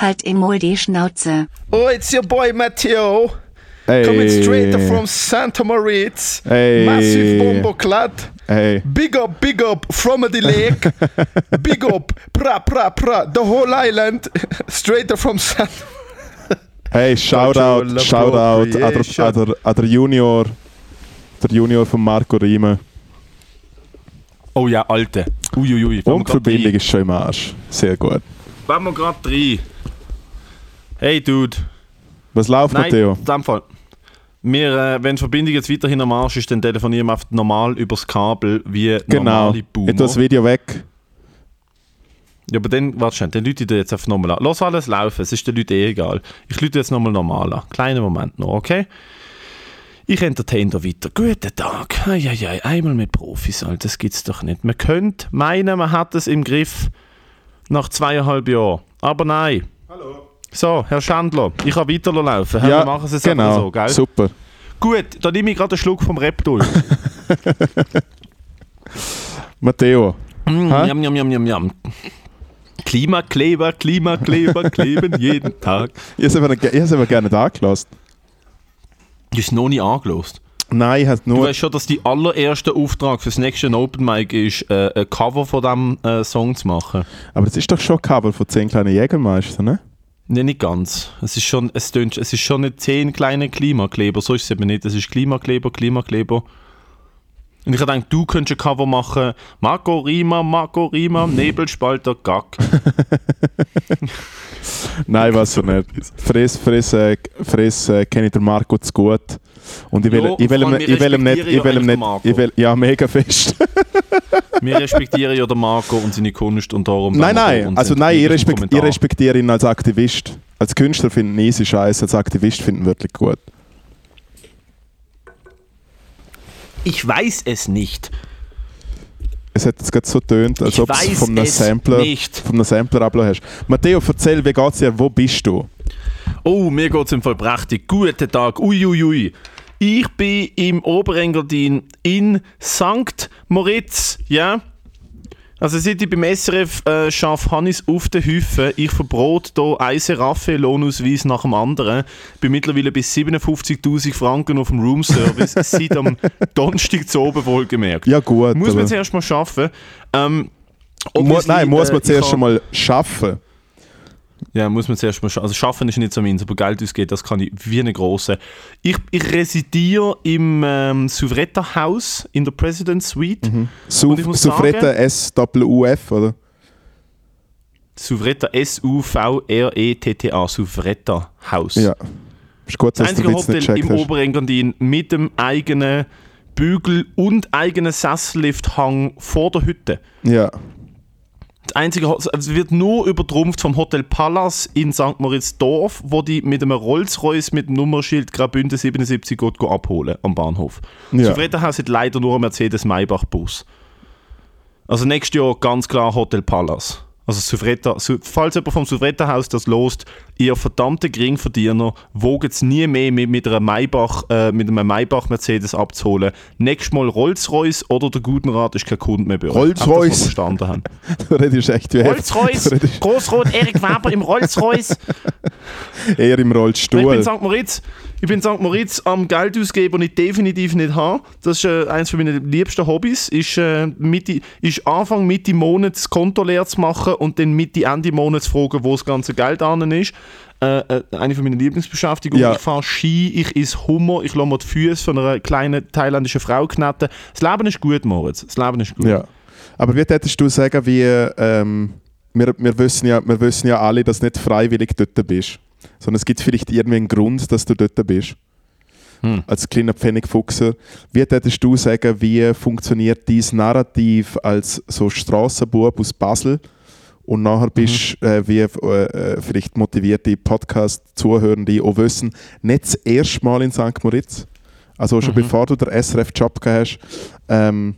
Halt emol die Schnauze. Oh, it's your boy Matteo. Hey. Coming straight from Santa Moritz. Hey. Massive bombo clad. Hey. Big up, big up from the lake. big up, pra, pra, pra. The whole island. Straight from Santa Hey, Shoutout, Cultural Shoutout an der, appropriation. an, der, an der Junior, der Junior von Marco Riemen. Oh ja, Alte. Uiuiui. Verbindung ist schon im Arsch. Sehr gut. Wollen wir gerade rein? Hey, Dude. Was läuft, Nein, Matteo? in dem Fall. Wir, äh, wenn die Verbindung jetzt weiterhin am Arsch ist, dann telefonieren wir einfach normal übers Kabel wie Genau. normale Boomer. Tue das Video weg. Ja, aber dann, warte schnell, dann lüte ich dir jetzt einfach nochmal an. Lass alles laufen, es ist den Leuten eh egal. Ich lüte jetzt nochmal normal an. Kleinen Moment noch, okay? Ich entertain da weiter. Guten Tag. Eieiei, einmal mit Profis, Alter, das gibt's doch nicht. Man könnte meinen, man hat es im Griff nach zweieinhalb Jahren. Aber nein. So, Herr Schandler, ich kann weiterlaufen. ja, wir machen es jetzt genau. so, gell? Super. Gut, dann nehme ich gerade einen Schluck vom Reptul. Matteo. Mm, Hä? Jam, jam, jam, jam, jam. Klimakleber, Klimakleber, kleben jeden Tag. Ich habe es aber gerne da angelassen. Du hast noch nie angelost. Nein, ich habe Du nur. weißt schon, dass die allererste Auftrag fürs nächste Open Mic ist, äh, ein Cover von diesem äh, Song zu machen. Aber das ist doch schon ein Cover von 10 kleinen Jägermeistern, ne? Nein, nicht ganz. Es ist schon, es tönt, es ist schon nicht zehn kleine Klimakleber, so ist es eben nicht. Es ist Klimakleber, Klimakleber. Und ich habe gedacht, du könntest ein Cover machen. Marco Rima, Marco Rima, Nebelspalter, Gack. Nein, was so nicht. Friss, friss, äh, friss äh, kenne ich den Marco zu gut. Und ich will, Ja, ich will, ihm, ich will ihm nicht, ich will ihm nicht, ich will, ja, mega fest. Wir respektieren ja den Marco und seine Kunst und darum. nein, nein, also nein, ich, respekt, ich respektiere ihn als Aktivist. Als Künstler finde ich easy scheiße, als Aktivist finde ich ihn wirklich gut. Ich weiß es nicht. Es hat jetzt gerade so tönt, als ob es Sampler, von einem Sampler abgelassen hast. Matteo, erzähl, wie geht's dir? Wo bist du? Oh, mir geht es im Fall prächtig. Guten Tag. Uiuiui. Ui, ui. Ich bin im Oberengadin in St. Moritz. Ja? Also seit ich beim SRF äh, schaffe, habe ich es auf den Hüfen. Ich verbrot hier einen Seraffe-Lohnausweis nach dem anderen. Bin mittlerweile bis 57'000 Franken auf dem Roomservice. seit am Donnerstag zu oben wohlgemerkt. Ja gut, Muss man zuerst mal schaffen. Ähm, obviously, nein, muss äh, man ich zuerst schon mal schaffen. Ja, muss man zuerst mal schaffen. Also schaffen ist nicht so meins, aber Geld ausgeben, das kann ich wie eine große. Ich, ich residiere im ähm, Souvretta House in der President Suite. Sagen- S-U-F, oder? Souvretta S-U-V-R-E-T-T-A, Souvretta House. Ja. Ist gut, Das dass du einzige nicht Hotel gecheckt im hast. Oberengadin mit dem eigenen Bügel und eigenen Sessellifthang vor der Hütte. Ja. Das einzige, also es wird nur übertrumpft vom Hotel Palace in St. Moritz Dorf, wo die mit einem Rolls-Royce mit dem Nummerschild Graubünden 77 geht abholen am Bahnhof. Ja. Ja. Zufriedenhaus hat leider nur einen Mercedes-Maybach-Bus. Also nächstes Jahr ganz klar Hotel Palace. Also Souvretta, Su- falls jemand vom Souvretta-Haus das lost, ihr verdammte Geringverdiener, wogt es nie mehr mit, mit, einer Maybach, äh, mit einem Maybach-Mercedes abzuholen. Nächstes Mal Rolls-Royce oder der guten Rat ist kein Kunde mehr bei euch. Rolls-Royce. Verstanden haben. Du redest echt wie Rolls-Royce, Großrot Erik Weber im Rolls-Royce. eher im Ich bin Rollstuhl. in St. Moritz. Ich bin in St. Moritz am Geld ausgeben, das ich definitiv nicht habe. Das ist äh, eines meiner liebsten Hobbys. Ist, äh, Mitte, ist Anfang Mitte Monat das Konto leer zu machen und dann Mitte Ende Monat zu fragen, wo das ganze Geld an ist. Äh, äh, eine von meinen Lieblingsbeschäftigungen. Ja. Ich fahre Ski, ich esse Hummer, ich lasse mir die Füße von einer kleinen thailändischen Frau kneten. Das Leben ist gut, Moritz. Das Leben ist gut. Ja. Aber wie würdest du sagen, wie, ähm, wir, wir, wissen ja, wir wissen ja alle, dass du nicht freiwillig dort bist. Sondern es gibt vielleicht irgendwie einen Grund, dass du dort bist. Hm. Als kleiner Pfennigfuchser. Wie würdest du sagen, wie funktioniert dieses Narrativ als so Strassenbub aus Basel? Und nachher bist du äh, wie äh, vielleicht motivierte Podcast-Zuhörende auch wissen, nicht das erste Mal in St. Moritz. Also schon bevor du den SRF-Job gehabt hast, ähm,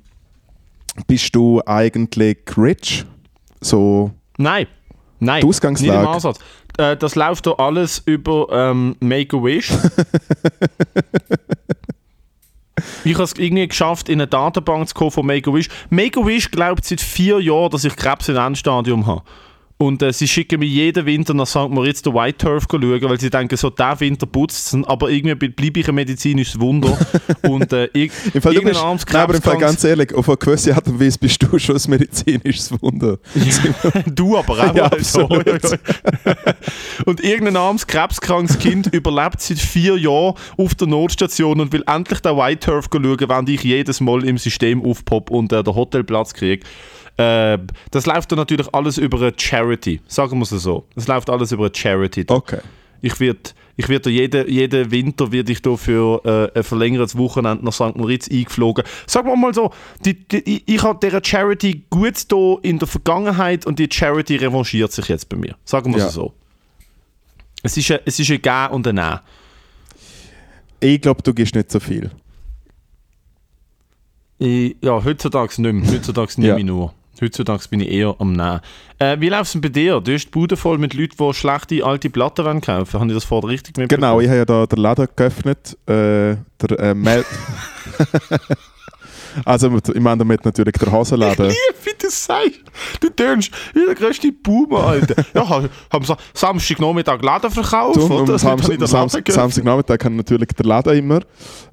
bist du eigentlich rich? So, Nein. Nein. Die Ausgangslage. Nicht im Ansatz. Äh, das läuft hier alles über ähm, Make-A-Wish. ich habe es irgendwie geschafft, in eine Datenbank zu kommen von Make-A-Wish. Make-A-Wish glaubt seit vier Jahren, dass ich Krebs im Endstadium habe. Und äh, sie schicken mich jeden Winter nach St. Moritz den White Turf schauen, weil sie denken, so der Winter putzt es, aber irgendwie bleibe ich ein medizinisches Wunder. und äh, ir Im Fall, du irgendein bist, nein, aber im Fall ganz ehrlich, auf eine gewisse Art und Weise bist du schon ein medizinisches Wunder. Du aber auch. Ja, also. und irgendein armes, krebskrankes Kind überlebt seit vier Jahren auf der Notstation und will endlich den White Turf schauen, während ich jedes Mal im System aufpop und äh, den Hotelplatz kriege. Äh, das läuft dann natürlich alles über eine Charity, sagen wir es so. Das läuft alles über eine Charity. Okay. Ich werde ich werd da jeden, jeden Winter wird ich da für äh, ein verlängertes Wochenende nach St. Moritz eingeflogen. Sagen wir mal so, die, die, ich, habe dieser Charity gut da in der Vergangenheit und die Charity revanchiert sich jetzt bei mir. Sagen wir Ja. es so. Es ist, ein, es ist ein Gehen und ein Nehmen. Ich glaube, du gibst nicht so viel. Ich, ja, heutzutage nicht mehr. Heutzutage nehme Ja. ich nur. Heutzutage bin ich eher am Nehmen. Äh, wie läuft es denn bei dir? Du hast die Bude voll mit Leuten, die schlechte alte Platten wollen kaufen Habe ich das vorher richtig mitbekommen? Genau, ich habe ja da den Laden geöffnet. Äh, der äh, Mel Also, ich meine damit natürlich der Hasenladen. Lieb, wie du sagst. Du tönst wie der grösste Boomer, Alter. ja, ha- haben Sa Samstagnachmittag Laden verkauft, Du, oder? am Das Samstag, habe ich den am Laden Samstag, geöffnet. Samstagnachmittag kann natürlich der Laden immer.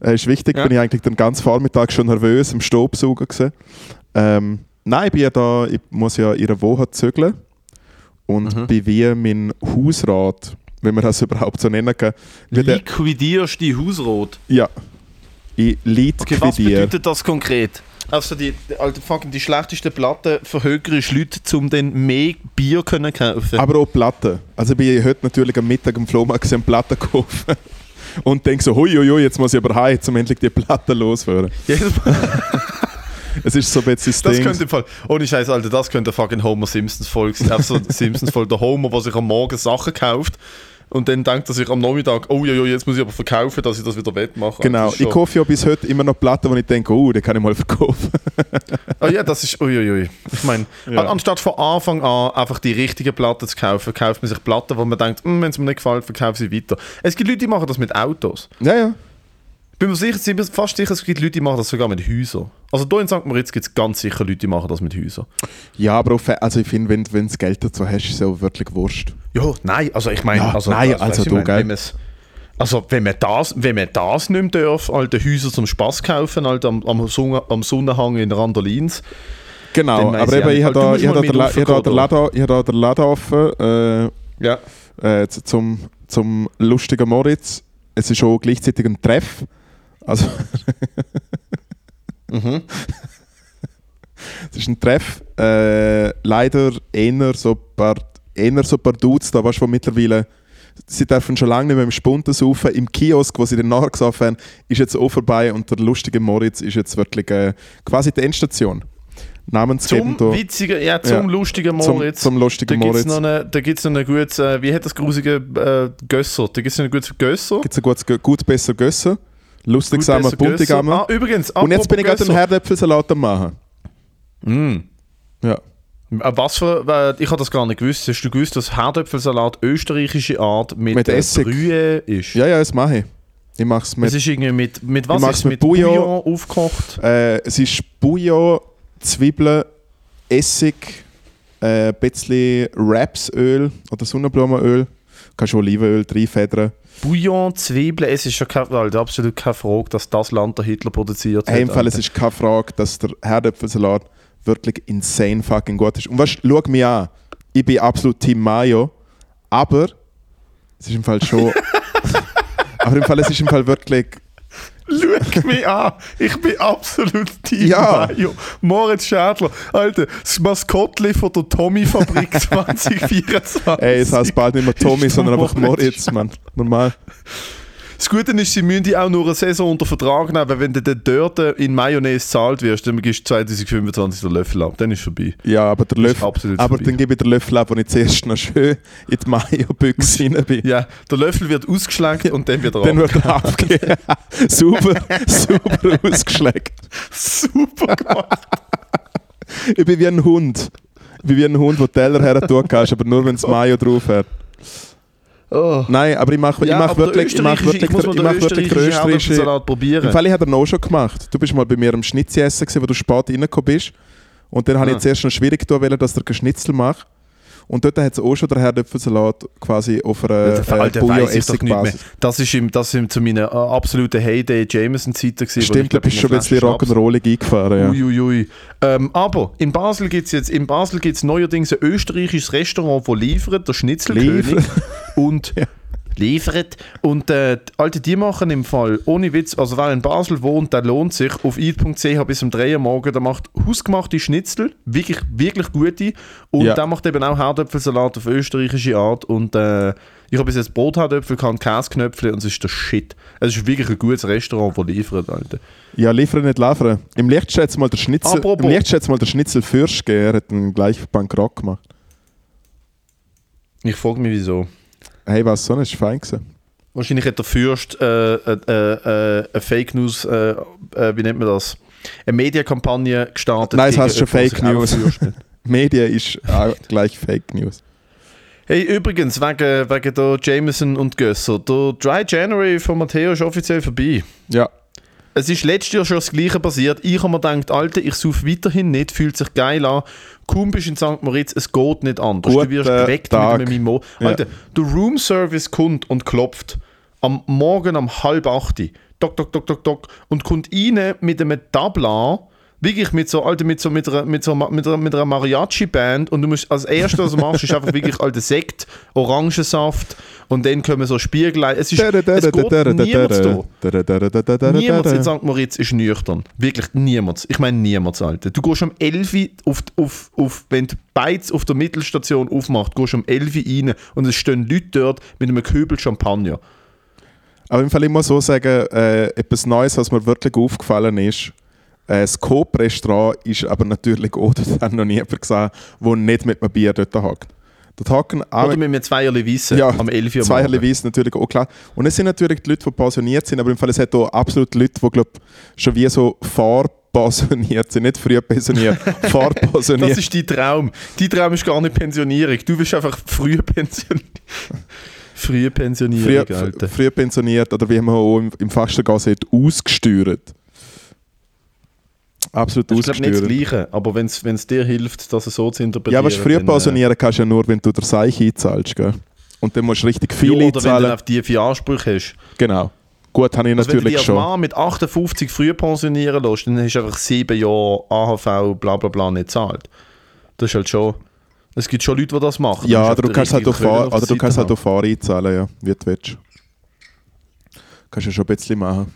Äh, ist wichtig, Ja. bin ich eigentlich den ganzen Vormittag schon nervös im Staubsaugen gewesen. Ähm, nein, ich bin ja da, ich muss ja ihre Woche zügeln und Mhm. bin wie mein Hausrat, wenn man das überhaupt so nennen kann. Liquidierst die Hausrot. ja, ich Okay, was liquidiere. bedeutet das konkret? Also die, die, alte, fucking, die schlechtesten Platten verhögerst Leute, um dann mehr Bier können kaufen. Aber auch Platten. Also ich bin heute natürlich am Mittag am Flohmarkt gesehen, Platten kaufen. Und denke so, hui, hui, jetzt muss ich aber heim, um endlich die Platten loswerden. Es ist so ein bisschen das Das könnte im Fall, ohne Scheiß, Alter, das könnte fucking Homer Simpsons Folge sein. Einfach so Simpsons Folge, der Homer, der sich am Morgen Sachen kauft und dann denkt er sich am Nachmittag, oh ja, ja, jetzt muss ich aber verkaufen, dass ich das wieder wettmache. Genau, ich kaufe ja bis heute immer noch Platten, wo ich denke, oh, die kann ich mal verkaufen. Oh ja, das ist, uiuiui. Ich meine, Ja. an- anstatt von Anfang an einfach die richtigen Platten zu kaufen, kauft man sich Platten, wo man denkt, "Hm, wenn es mir nicht gefällt, verkaufe ich weiter. Es gibt Leute, die machen das mit Autos. ja, ja. Ich bin mir sicher, ich bin fast sicher, es gibt Leute, die machen das sogar mit Häusern. Also hier in St. Moritz gibt es ganz sicher Leute, die machen das mit Häusern. Ja, aber auf, also ich finde, wenn wenn du das Geld dazu hast, ist es auch wirklich wurscht. Ja, nein, also ich meine, Ja, also, nein, weißt also ich du, gell? also wenn man das, wenn man das nicht mehr darf, alte Häuser zum Spaß kaufen, halt am, am, Sonne, am Sonnenhang in Randolins. Genau, aber ich eben, ich habe Du da, da, da, den Laden- Laden offen äh, Ja. äh, zum, zum lustigen Moritz. Es ist auch gleichzeitig ein Treff. Also, Mhm. es ist ein Treff. Äh, leider eher so ein paar, eher so ein paar Dudes da, weißt du, mittlerweile sie dürfen schon lange nicht mehr im Spunten saufen. Im Kiosk, wo sie dann nachher gesoffen haben, ist jetzt auch vorbei und der lustige Moritz ist jetzt wirklich äh, quasi die Endstation. Namensgebend Zum da. witzigen, ja, zum Ja. lustigen Zum, Moritz. zum da lustigen gibt es Moritz. noch eine, da gibt's noch eine gute, äh, wie hat das grusige äh, Gösser? Da gibt es ein gutes Gösser. Gibt es ein gutes, gut besser Gösse. Lustig zusammen, bunte. Gamme. Ah, übrigens, Und jetzt bin ich gerade einen Herdäpfelsalat am machen. Mm. Ja. Äh, Was für, äh, ich habe das gar nicht gewusst. Hast du gewusst, dass Herdöpfelsalat österreichische Art mit, Mit äh, Essig. Brühe ist? ja, ja, das mache ich. Ich mache es Es mit. ist irgendwie mit, mit was ist mit mit Bouillon. Bouillon aufgekocht? Äh, es ist Bouillon, Zwiebeln, Essig, äh, ein bisschen Rapsöl oder Sonnenblumenöl. Kannst du Olivenöl reinfedern. Bouillon, Zwiebeln, es ist schon kein, Alter, absolut keine Frage, dass das Land der Hitler produziert hat. Hey, Im Fall, es Alter. ist keine Frage, dass der Herdäpfelsalat wirklich insane fucking gut ist. Und weißt du, schau mich an. Ich bin absolut Team Mayo, aber es ist im Fall schon. aber im Fall, es ist im Fall wirklich. Schau mich an, ich bin absolut Team Ja. Mayo. Moritz Schädler, Alter, das Maskottli von der Tommy-Fabrik 2024. Ey, es heißt bald nicht mehr Tommy, sondern einfach Moritz, Mann. Normal. Das Gute ist, sie müssen die auch nur eine Saison unter Vertrag nehmen, weil wenn du dann dort in Mayonnaise zahlt wirst, dann gibst du 2025 den Löffel ab. Dann ist es vorbei. Ja, aber der Löffel. absolut Aber vorbei. dann gebe ich den Löffel ab, wo ich zuerst noch schön in die Mayo-Büchse rein bin. Ja, der Löffel wird ausgeschleckt und dann wieder Dann ab. wird er abgegeben. super, super ausgeschleckt. Super gemacht. Ich bin wie ein Hund. Ich bin wie ein Hund, der Teller her kannst, aber nur wenn es Mayo drauf hat. Oh. Nein, aber ich mache ich Ja, mach wirklich, ich mach wirklich, ich mach wirklich den österreichischen. Herdöpfelsalat probieren. Im Fall, ich habe den auch schon gemacht. Du bist mal bei mir am Schnitzel essen, gewesen, wo du spät reingekommen bist. Und dann habe Ah. ich zuerst noch schwierig getan, dass der Schnitzel macht. Und dort hat es auch schon der Herdöpfelsalat quasi auf einer Alter, äh. Bouillon-Essig-Basis. Das ist, im, das ist zu meinen äh, absoluten Heyday Jameson-Zeiten Stimmt, da bist schon ein bisschen Rock'n'Rollig eingefahren, ja. Uiuiui. Ähm, aber in Basel gibt es jetzt in Basel gibt's neuerdings ein österreichisches Restaurant, das liefert, der Schnitzelkönig. Liefert. Und Ja. Liefert. Und äh, die- Alter, die machen im Fall, ohne Witz, also wer in Basel wohnt, der lohnt sich auf eat.ch bis um 3 Uhr morgen. Der macht hausgemachte Schnitzel, wirklich, wirklich gute. Und Ja. der macht eben auch Herdöpfelsalat auf österreichische Art. Und äh, ich habe bis jetzt Brotherdöpfel, gehabt, Käseknöpfle und es ist der Shit. Es ist wirklich ein gutes Restaurant, das liefert, Alter. Ja, liefern nicht liefern. Im Licht schätzt mal der Schnitzel, Apropos- im Licht schätzt mal der Schnitzel Fürst gegeben, er hat ihn gleich bankrott gemacht. Ich frage mich, wieso. Hey, was, so das ist fein gewesen. Wahrscheinlich hat der Fürst äh, äh, äh, eine Fake News, äh, äh, wie nennt man das? Eine Medienkampagne gestartet. Nein, es heißt schon Fake News. Medien ist auch gleich Fake News. Hey, übrigens, wegen, wegen der Jameson und Gösser. Der Dry January von Matteo ist offiziell vorbei. Ja, Es ist letztes Jahr schon das Gleiche passiert. Ich habe mir gedacht, Alter, ich suche weiterhin nicht, fühlt sich geil an. Kaum bist in St. Moritz, es geht nicht anders. Guten du wirst geweckt Tag. mit einem Mimo. Ja. Alter, der Roomservice kommt und klopft am Morgen um halb acht. Dok, dok, dok, dok, dok. Und kommt rein mit einem Tabla, wirklich mit so, Alter, mit so, mit einer, mit so, mit einer, mit einer Mariachi-Band und du musst, als erstes, was du machst, ist einfach wirklich alter Sekt, Orangensaft und dann kommen so Spiegelein. Es ist, es geht niemand. Niemand in St. Moritz ist nüchtern. Wirklich niemand. Ich meine niemand, Alter. Du gehst um 11 Uhr, auf, auf, auf, wenn die Beiz auf der Mittelstation aufmacht, gehst du um 11 Uhr rein und es stehen Leute dort mit einem Kübel Champagner. Aber im Fall immer so sagen, äh, etwas Neues, was mir wirklich aufgefallen ist. Äh, das Coop-Restaurant ist aber natürlich auch, das hat noch nie jemand gesehen, der nicht mit einem Bier dort hockt. Dort hocken Oder mit einem Zweierli Wissen ja, am 11 Uhr. zweierlei morgen. Weiss natürlich auch klar. Und es sind natürlich die Leute, die pensioniert sind, aber im Fall es hat auch absolut Leute, die glaub, schon wie so vorpensioniert sind, nicht früh pensioniert, vorpensioniert. Das ist dein Traum. Dein Traum ist gar nicht Pensionierung. Du bist einfach früh pensioniert. Früh, Pensionierung, Alter. früh pensioniert oder wie man auch im, im Fastengas sagt, ausgesteuert. Absolut Das ist glaub, nicht das. Gleiche, aber wenn es dir hilft, das so zu interpretieren. Ja, aber früh dann, äh, pensionieren kannst du ja nur, wenn du der Seich einzahlst. Gell? Und dann musst du richtig viel ja, oder wenn du einzahlen. auf die vier Ansprüche hast. Genau. Gut, habe ich Also wenn du natürlich dich schon. Mann mit 58 früh pensionieren lässt, dann hast du einfach sieben Jahre AHV bla bla bla nicht gezahlt. Das ist halt schon... Es gibt schon Leute, die das machen. Ja, Du oder du kannst halt auf oder du kannst halt Seite auf Fahr einzahlen, ja, wie du willst. Kannst du ja schon ein bisschen machen.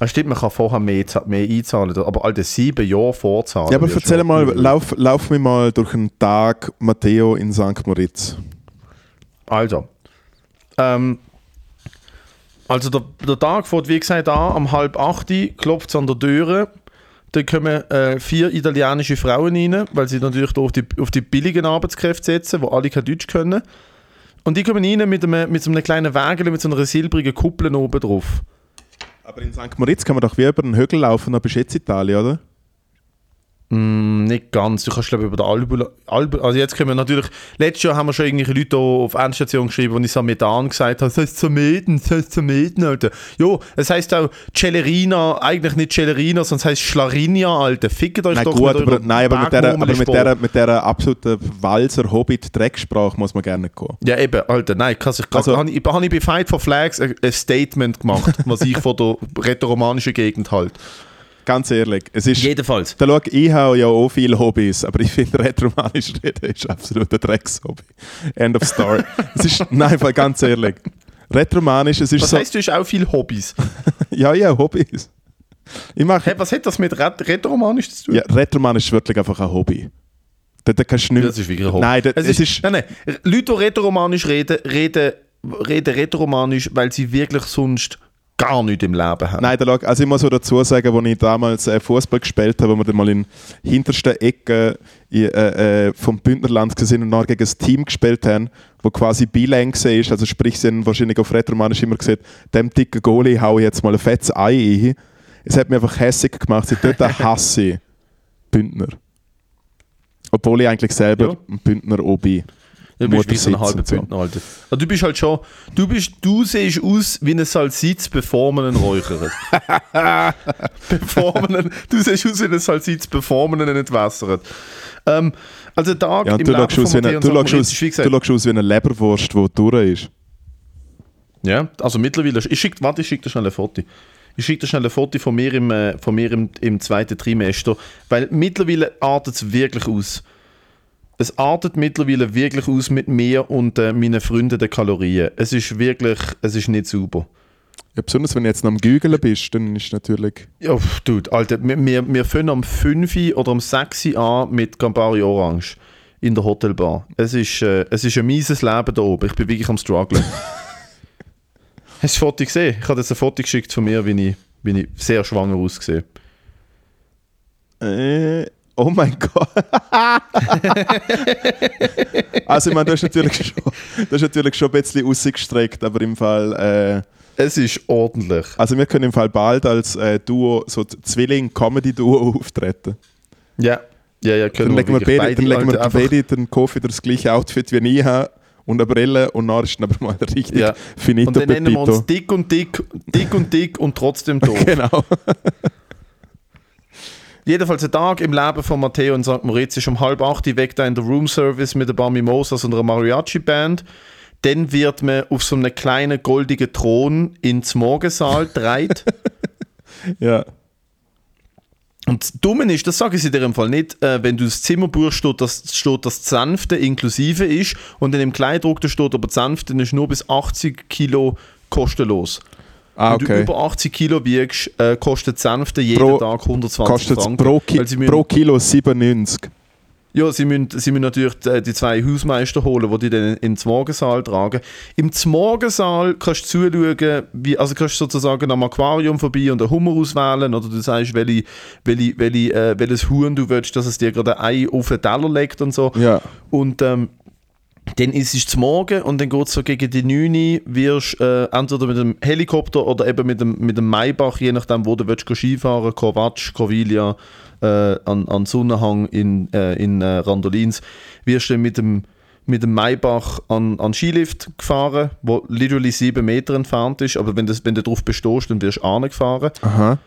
Ah, stimmt, man kann vorher mehr, mehr einzahlen, aber alte sieben Jahre vorzahlen. Ja, aber erzähl mal, übel. lauf, lauf mir mal durch einen Tag Matteo in St. Moritz. Also, ähm, also der, der Tag fährt wie gesagt an, um halb acht klopft es an der Tür. Dann kommen äh, vier italienische Frauen rein, weil sie natürlich auf die, auf die billigen Arbeitskräfte setzen, wo alle kein Deutsch können. Und die kommen rein mit, einem, mit so einem kleinen Wägel mit so einer silbrigen Kuppel oben drauf. Aber in St. Moritz kann man doch wie über den Hügel laufen, dann bist du jetzt Italien, oder? Mm, nicht ganz. Du kannst, glaube ich, über den Albu, Albu. Also, jetzt können wir natürlich. Letztes Jahr haben wir schon irgendwelche Leute auf Endstation geschrieben, wo ich Samedan gesagt habe: Es heißt Sameden, es heißt Sameden, Alter. Jo, es heißt auch Celerina, eigentlich nicht Celerina, sondern es heißt Schlarinia, Alter. Fickt euch Nein, doch gut, aber, nein, aber mit der, aber mit der, mit der absoluten Walser-Hobbit-Drecksprache muss man gerne gehen. Ja, eben, Alter, nein, kann sich, Also- also, habe ich, hab ich bei Fight for Flags ein, ein Statement gemacht, was ich von der rätoromanischen Gegend halte. Ganz ehrlich, es ist... Jedenfalls. Da schau, ich habe ja auch viele Hobbys, aber ich finde, retromanisch reden ist absolut ein Dreckshobby. End of story. es ist, nein, ganz ehrlich. Retromanisch, es ist Was so... heisst, du hast auch viele Hobbys? Ja, ja, Hobbys. Ich mache... Hey, was hat das mit Ret rätoromanisch zu tun? Ja, Retromanisch ist wirklich einfach ein Hobby. Da, da kannst du nicht... Das ist wirklich ein Hobby. Nein, da, es, es ist, ist... nein, nein. Leute, die rätoromanisch reden, reden, reden rätoromanisch, weil sie wirklich sonst gar nichts im Leben haben. Nein, also ich muss so dazu sagen, als ich damals äh, Fußball gespielt habe, wo wir dann mal in hintersten Ecken in, äh, äh, vom Bündnerland sind und nachher gegen ein Team gespielt haben, wo quasi Beeline war, also sprich, sie haben wahrscheinlich auf Retromanisch immer gesagt, dem dicken Goalie hau ich jetzt mal ein fettes Ei ein. Es hat mich einfach hässig gemacht, seit dort hasse ich Bündner. Obwohl ich eigentlich selber Ja. ein Bündner auch bin. Du bist wie so ein Muttersitz halber und so. Alter. Also, du bist halt schon, du, bist, du siehst aus wie ein Salsitz, bevor man ihn räuchert. bevor man ihn, du siehst aus wie ein Salsitz, bevor man ihn entwässert. Ähm, Also Tag Ja, im du Leben aus, von du schaust aus, du schaust aus wie eine Leberwurst, die durch ist. Ja, also mittlerweile. Ich schick, warte, ich schicke dir schnell ein Foto. Ich schicke dir schnell ein Foto von mir im, äh, von mir im, im zweiten Trimester, weil mittlerweile artet es wirklich aus. Es artet mittlerweile wirklich aus mit mir und äh, meinen Freunden der Kalorien. Es ist wirklich, es ist nicht sauber. Ja, besonders wenn du jetzt noch am Gügeln bist, dann ist natürlich. Ja, dude, Alter, wir, wir, wir fangen am 5 oder am 6 an mit Campari Orange in der Hotelbar. Es ist, äh, es ist ein mieses Leben da oben. Ich bin wirklich am strugglen. Hast du das Foto gesehen? Ich habe jetzt ein Foto geschickt von mir, wie ich, wie ich sehr schwanger aussehe. Äh, oh mein Gott. also, ich meine, du hast natürlich schon, du hast natürlich schon ein bisschen ausgestreckt, aber im Fall. Äh, Es ist ordentlich. also, wir können im Fall bald als äh, Duo, so Zwilling-Comedy-Duo auftreten. Ja, ja, ja, können Dann legen wir, beide, dann legen wir beide dann Kofi das gleiche Outfit wie ich habe und eine Brille und dann ist aber mal richtig Ja. finito Und dann nennen wir uns dick und dick, dick und dick und trotzdem doof. Genau. Jedenfalls ein Tag im Leben von Matteo in St. Moritz ist um halb acht weg da in der Room Service mit ein paar Mimosas und einer Mariachi-Band. Dann wird man auf so einem kleinen goldigen Thron ins Morgensaal gedreht. ja. Und das Dumme ist, das sage ich dir im Fall nicht, äh, wenn du das Zimmer buchst, steht, dass, steht, das Sanfte inklusive ist und in dem Kleidruck da steht, aber das Sanfte ist nur bis 80 Kilo kostenlos. Ah, Wenn du okay. über 80 Kilo wiegst, äh, kostet das Sanfte jeden Pro- Tag 120 Kostet es Franken. pro, Ki müssen- pro Kilo 97. Ja, sie müssen, sie müssen natürlich die, die zwei Hausmeister holen, die die dann ins Morgensaal tragen. Im Morgensaal kannst du zuschauen, wie, also kannst du sozusagen am Aquarium vorbei und einen Hummer auswählen oder du sagst, welche, welche, welche, äh, welches Huhn du willst, dass es dir gerade ein Ei auf den Teller legt und so. Ja. Und ähm, dann ist es Morgen und dann geht es so gegen die 9 Uhr, wirst äh, entweder mit dem Helikopter oder eben mit dem, mit dem Maybach, je nachdem, wo du willst, Skifahren, Korvatsch, Corviglia, äh, an, an Sonnenhang in, äh, in äh, Randolins, wirst du dann mit dem, mit dem Maybach an, an Skilift gefahren, wo literally sieben Meter entfernt ist, aber wenn, das, wenn du darauf bestehst, dann wirst du angefahren. Aha.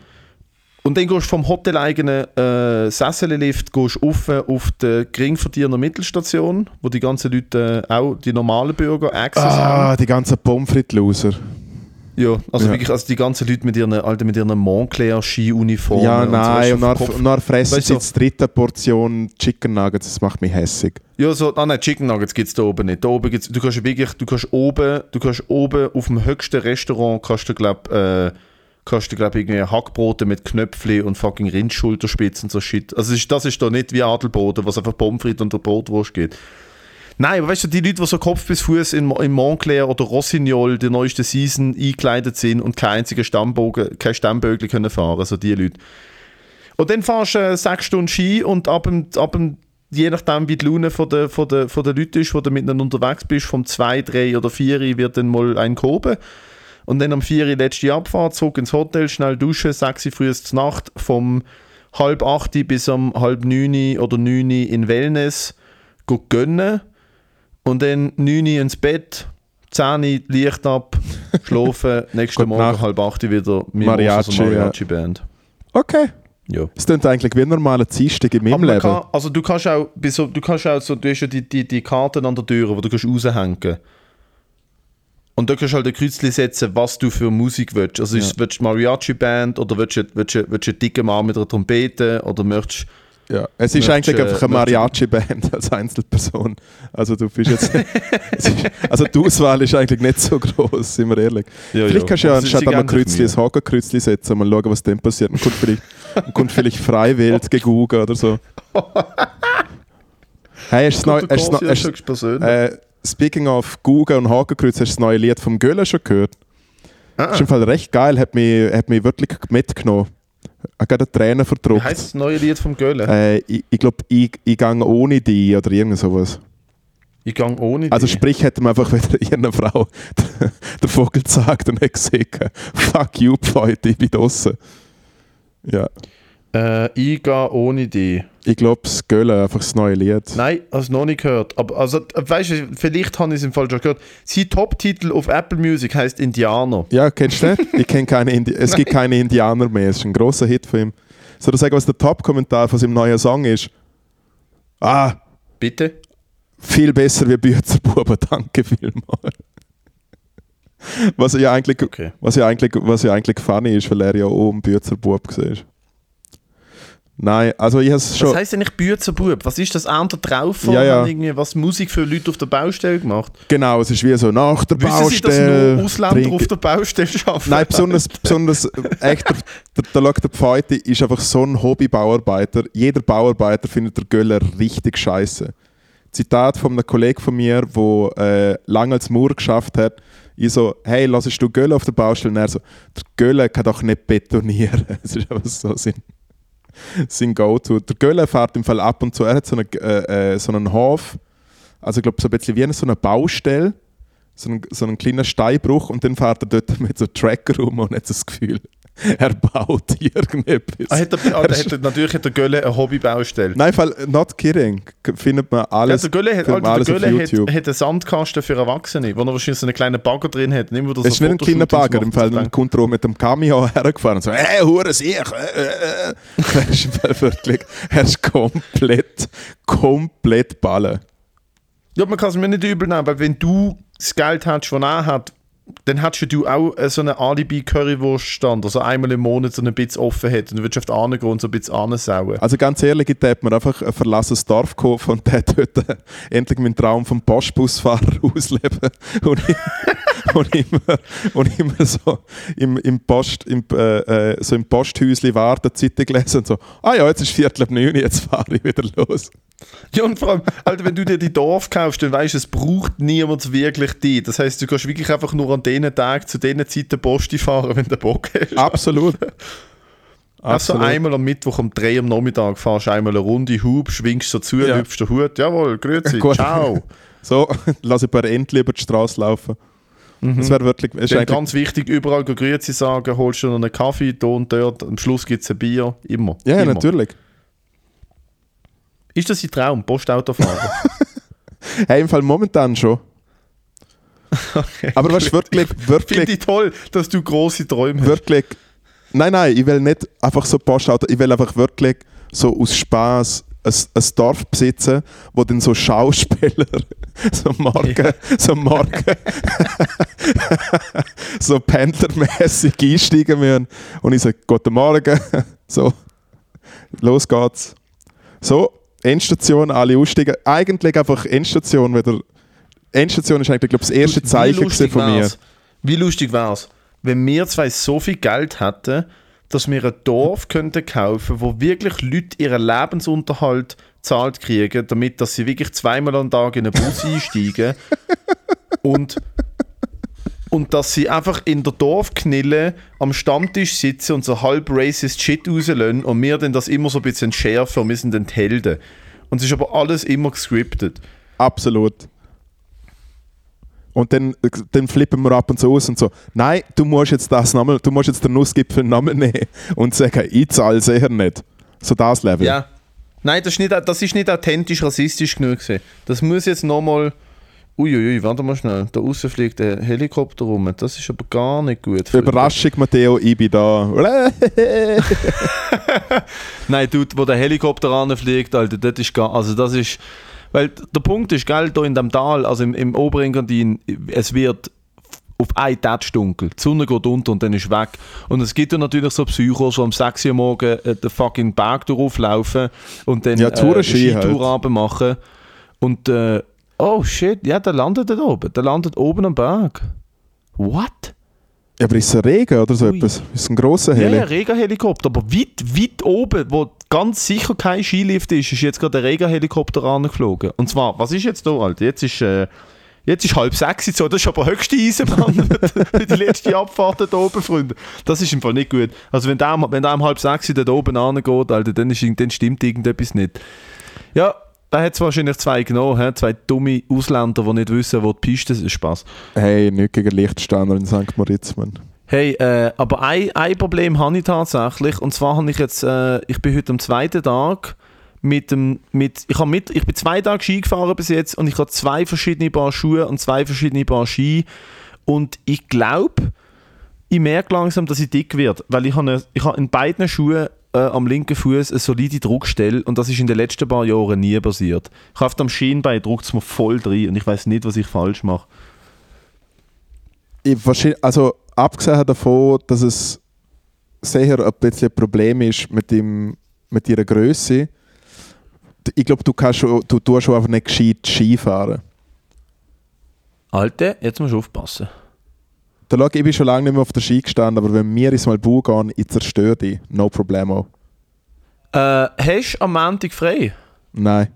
Und dann gehst du vom hoteleigenen äh, Sessellift rauf auf die Geringverdiener Mittelstation, wo die ganzen Leute, äh, auch die normalen Bürger, Access haben. Ah, die ganzen Pommes frites-Loser. Ja, also Ja. wirklich also die ganzen Leute mit ihren, Alter, mit ihren Montclair-Ski-Uniformen. Ja, und so, nein, weißt und dann, verkopft. und dann fressen Weißt sie du- jetzt die dritte Portion Chicken Nuggets, das macht mich hässig. Ja, so, ah nein, Chicken Nuggets gibt es da oben nicht. Da oben gibt's, du kannst wirklich, du kannst oben, du kannst oben auf dem höchsten Restaurant kannst du, glaub, äh, kannst du, glaub, irgendwie Hackbrote mit Knöpfli und fucking Rindschulterspitzen und so Shit. Also das ist, das ist da nicht wie Adelboden, was einfach Pommes frites und der Brotwurst geht. Nein, aber weißt du, die Leute, die so Kopf bis Fuß in, in Montclair oder Rossignol der neuesten Season eingekleidet sind und kein einziger Stammbogen, kein Stammbögel können fahren, also die Leute. Und dann fährst du äh, sechs Stunden Ski und ab dem, ab dem je nachdem wie die Laune von der, von der, von der Leute ist, wo du miteinander unterwegs bist, vom 2, 3 oder 4 wird dann mal ein gehoben. Und dann am 4 letzte Abfahrt, zurück ins Hotel, schnell duschen, 6 Uhr früh zur Nacht, vom halb 8 bis um halb 9 oder 9 in Wellness, go gönnen. Und dann 9 ins Bett, 10 Licht ab, schlafen, nächsten Morgen Nacht. halb 8 wieder mit Mariachi, ja. Mariachi-Band. Okay. Ja. Es klingt eigentlich wie ein normaler Dienstag in meinem Leben. kann, also du kannst auch, du kannst auch so, du hast ja die, die, die Karten an der Tür, wo du kannst raushängen Und da kannst du halt ein Kreuzchen setzen, was du für Musik willst. Also ist, willst du Mariachi-Band oder willst du, willst, du, willst du einen dicken Mann mit einer Trompete oder möchtest Ja. Es ist Möchtest, eigentlich äh, einfach eine Mariachi-Band als Einzelperson. Also du bist jetzt... es also die Auswahl ist eigentlich nicht so groß, sind wir ehrlich. Ja, vielleicht ja. kannst du ja Also anstatt sich Kreuzchen ein Hakenkreuzchen setzen und mal schauen, was dann passiert. Man kommt vielleicht, man kommt vielleicht freiwillig gegugen oder so. Hey, hast du das neu- hast du das neu- hast persönlich. Äh, speaking of Google und Hakenkreuz, hast du das neue Lied vom Göller schon gehört? Ah. Ist im Fall recht geil, hat mich, hat mich wirklich mitgenommen. Ich habe gerade Tränen Wie verdruckt. heisst das neue Lied vom Göller? Äh, ich ich glaube, ich, ich gang ohne die oder irgend sowas. ich gang ohne Also dich. sprich, hätte man einfach wieder irgendeiner Frau der, Vogel gesagt und hat gesagt, fuck you, Pfeute, ich bin draussen. Ja, Äh, ich gehe ohne dich. ich glaube, das Göller, einfach das neue Lied. Nein, hast noch nicht gehört. Aber also, weißt du, vielleicht habe ich es im Fall schon gehört. Sein Top-Titel auf Apple Music heißt Indianer. Ja, kennst du den? Ich kenne keine Indi Es gibt keine Indianer mehr. Es ist ein großer Hit von ihm. Soll ich sagen, was der Top-Kommentar von seinem neuen Song ist? Ah, Bitte? Viel besser wie Büzerbuben, danke vielmals. Was ja eigentlich, Okay. was ja eigentlich, was ja eigentlich funny ist, weil er ja auch ein Büzerbub war. Nein, also ich habe es schon. Was heisst eigentlich Büzerbub? Was ist das andere drauf? Ja, ja. Irgendwie was Musik für Leute auf der Baustelle gemacht? Genau, es ist wie so nach der Wissen Sie, dass Baustelle. nur Ausländer auf der Baustelle arbeiten? Nein, besonders, besonders äh, echt, der, der, der, Luc, der Pfeute ist einfach so ein Hobby-Bauarbeiter. Jeder Bauarbeiter findet der Göller richtig scheiße. Zitat von einem Kollegen von mir, der äh, lange als Maurer geschafft hat. Ich so, hey, lassest du Göller auf der Baustelle? Und er so, der Göller kann doch nicht betonieren. Das ist einfach so sein, sein Go-To. Der Göller fährt im Fall ab und zu, er hat so einen, äh, äh, so einen Hof, also ich glaube so ein bisschen wie eine, so eine Baustelle, so einen, so einen kleinen Steinbruch und dann fährt er dort mit so einem Tracker rum und hat so das Gefühl, er baut irgendetwas. Ah, hat er, ah, der hat, natürlich hat der Gölle eine Hobbybaustelle. Nein, Fall, not kidding. Findet man Ja, alles, der Gölle hat, Alter, der alles auf Gölle hat, hat einen Sandkasten für Erwachsene, wo er wahrscheinlich so einen kleinen Bagger drin hat. Nicht, wo Das ist so nicht ein kleiner Bagger, im. Fall dann kommt er mit dem Cameo hergefahren und so, hey, hure sich! Äh, äh, äh. er ist wirklich, er ist komplett, komplett ballen. Ja, man kann es mir nicht übel nehmen, weil wenn du das Geld hast, das er hat, dann hättest du auch äh, so einen Alibi-Currywurst-Stand, also einmal im Monat so ein bisschen offen hat und du würdest auf die und so ein bisschen ansauen. Also ganz ehrlich, ich hat mir einfach ein verlassenes Dorf gekauft und dort endlich meinen Traum vom Postbusfahrer ausleben. Und, und, immer, und immer so im, im, Post, im, äh, äh, so im Posthäuschen warten, Zeitung lesen und so, ah ja, jetzt ist Viertel ab neun, jetzt fahre ich wieder los. Ja, und vor allem, Alter, wenn du dir die Dorf kaufst, dann weißt du, es braucht niemand wirklich die. Das heißt, du kannst wirklich einfach nur an diesen Tagen zu diesen Zeiten Posti fahren, wenn du Bock hast. Absolut. Also einmal am Mittwoch um 3 am Nachmittag fahrst du einmal eine Runde Hub, schwingst so zu, Ja. hüpfst den Hut, jawohl, grüezi, ciao. So, lass ich ein paar Entchen über die Straße laufen. Das wäre wirklich. Ist Dann eigentlich, ganz wichtig, überall grüezi sagen, holst du noch einen Kaffee, da und dort, am Schluss gibt es ein Bier, immer. ja, immer. natürlich. Ist das dein Traum, Postautofahren? Hey, im Fall momentan schon. Aber was wirklich, Finde wirklich, ich toll, dass du große Träume hast. wirklich. Nein, nein, ich will nicht einfach so Postauto, ich will einfach wirklich so aus Spaß ein, ein Dorf besitzen, wo dann so Schauspieler so morgen, so morgen so pendlermäßig einsteigen müssen. Und ich sage, guten Morgen, so, los geht's. So, Endstation, alle aussteigen. Eigentlich einfach Endstation wieder. Endstation ist eigentlich, glaube ich, das erste Zeichen von mir. Wie lustig wäre es, wenn wir zwei so viel Geld hätten, dass wir ein Dorf könnten kaufen, wo wirklich Leute ihren Lebensunterhalt zahlt kriegen, damit dass sie wirklich zweimal am Tag in einen Bus einsteigen und und dass sie einfach in der Dorfknille am Stammtisch sitzen und so halb racist Shit rauslösen und wir dann das immer so ein bisschen schärfen und wir sind dann die Helden. Und es ist aber alles immer gescriptet. Absolut. Und dann, dann flippen wir ab und zu aus und so, nein, du musst jetzt das nochmal, du musst jetzt den Nussgipfel nochmal nehmen und sagen, ich zahle sicher nicht. So das Level. Ja. Nein, das ist nicht, das ist nicht authentisch rassistisch genug. Gewesen. Das muss jetzt nochmal. Uiuiui, warte mal schnell. Da außen fliegt der Helikopter rum. Das ist aber gar nicht gut. Überraschung, Matteo, ich bin da. Nein, Dude, wo der Helikopter anfliegt, Alter, das ist gar, also das ist, weil der Punkt ist, gell, da in dem Tal, also im, im Oberengadin, es wird auf ein Touch dunkel, die Sonne geht unter und dann ist weg. Und es gibt ja natürlich so Psychos, die um 6 Uhr morgen äh, den fucking Berg durchlaufen und dann Ja, äh, Skitour halt. machen und äh, oh shit, ja, der landet da oben, der landet oben am Berg. What? Ja, aber ist es ein Regen oder so Ui. etwas? Ist es ein grosser Ja, Heli? ja, Regenhelikopter, aber weit, weit oben, wo ganz sicher kein Skilift ist, ist jetzt gerade der Regenhelikopter angeflogen. Und zwar, was ist jetzt da, Alter? Jetzt ist, äh, jetzt ist halb sechs, so, das ist aber höchste Eisenbahn für die letzte Abfahrt da oben, Freunde. Das ist im Fall nicht gut. Also wenn der, wenn der um halb sechs da oben angeht, Alter, dann, ist, dann stimmt irgendetwas nicht. Ja, da hat es wahrscheinlich zwei genommen, hä? zwei dumme Ausländer, die nicht wissen, wo die Piste ist. Spaß. Hey, nicht gegen Lichtsteiner in St. Moritz, Mann. Hey, äh, aber ein, ein Problem habe ich tatsächlich. Und zwar habe ich jetzt, äh, ich bin heute am zweiten Tag mit dem, mit, ich, mit, ich bin zwei Tage Ski gefahren bis jetzt und ich habe zwei verschiedene Paar Schuhe und zwei verschiedene Paar Ski. Und ich glaube, ich merke langsam, dass ich dick werde, weil ich habe, ich habe in beiden Schuhen äh, am linken Fuß eine solide Druckstelle und das ist in den letzten paar Jahren nie passiert. Ich habe am Schienbein drückt es mir voll drin und ich weiß nicht, was ich falsch mache. Ich, also abgesehen davon, dass es sicher ein bisschen ein Problem ist mit, dem, mit ihrer Größe, ich glaube, du, kannst schon, du tust einfach nicht gescheit Skifahren. Alte, jetzt musst du aufpassen. Da schau, ich bin schon lange nicht mehr auf der Ski gestanden, aber wenn wir ins Malbu gehen, ich zerstöre dich. No problemo. Äh, hast du am Montag frei? Nein,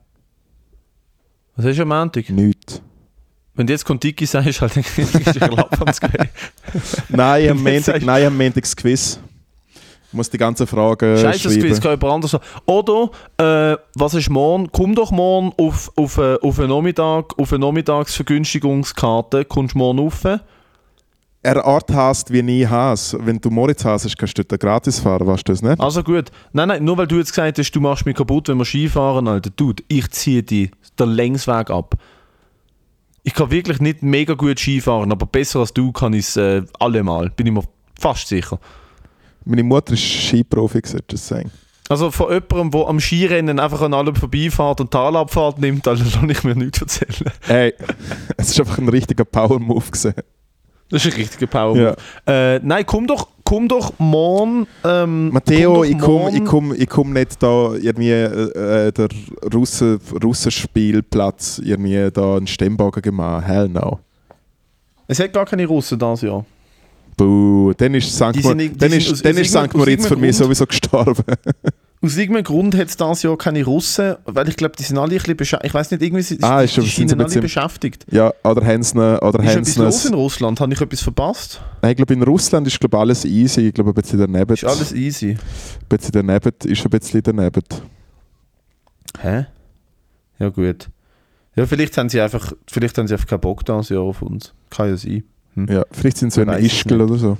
Was hast du am Montag? nichts. Wenn du jetzt Kontiki sagst, halt, ist der Lappans gewesen. Nein, am Wenn du Montag, nein, am Montag das Quiz. Ich muss die ganzen Fragen Scheiße, das. Quiz kann jemand anders sagen. Oder, äh, was ist morgen? Komm doch morgen auf, auf, äh, auf einen Nachmittag, auf eine Nachmittagsvergünstigungskarte, kommst du morgen rauf. Er Art hast wie nie has. Wenn du Moritz hast, kannst du dort gratis fahren, weißt du das nicht? Also gut. Nein, nein, nur weil du jetzt gesagt hast, du machst mich kaputt, wenn wir Skifahren, Alter. Dude, ich ziehe die den Längsweg ab. Ich kann wirklich nicht mega gut Skifahren, aber besser als du kann ich es äh, allemal. Bin ich mir fast sicher. Meine Mutter ist Skiprofi, gesagt, das sagen. Also von jemandem, der am Skirennen einfach an allem vorbeifährt und Talabfahrt nimmt, Alter, kann ich mir nichts erzählen. Ey, es ist einfach ein richtiger Power-Move gewesen. Das ist ein richtiger Power. Ja. Äh, nein, komm doch, komm doch morgen. Ähm, Matteo, komm doch ich komme ich komm, ich komm nicht da irgendwie äh, äh, der Russen, Russenspielplatz irgendwie da einen Stemmbogen gemacht. Hell no. Es hat gar keine Russen dieses Jahr. Buh, dann ist St. Moritz für mich sowieso gestorben. Aus irgendeinem Grund hat es dieses Jahr keine Russen, weil ich glaube, die sind alle ein bisschen beschäftigt. Ich weiß nicht, irgendwie sind, Ah, die, ist schon- die sind sie alle bisschen- beschäftigt. ja, oder Hensner, oder Ist etwas los Hensner. in Russland? Habe ich etwas verpasst? Nein, Ich glaube, in Russland ist glaub, alles easy. Ich glaube, ein bisschen daneben. Ist alles easy. Ein bisschen daneben ist ein bisschen daneben. Hä? Ja, gut. Ja, vielleicht haben sie einfach, vielleicht haben sie einfach keinen Bock dieses Jahr auf uns. Kann ja sein. Ja, vielleicht sind sie ein nicht. oder so.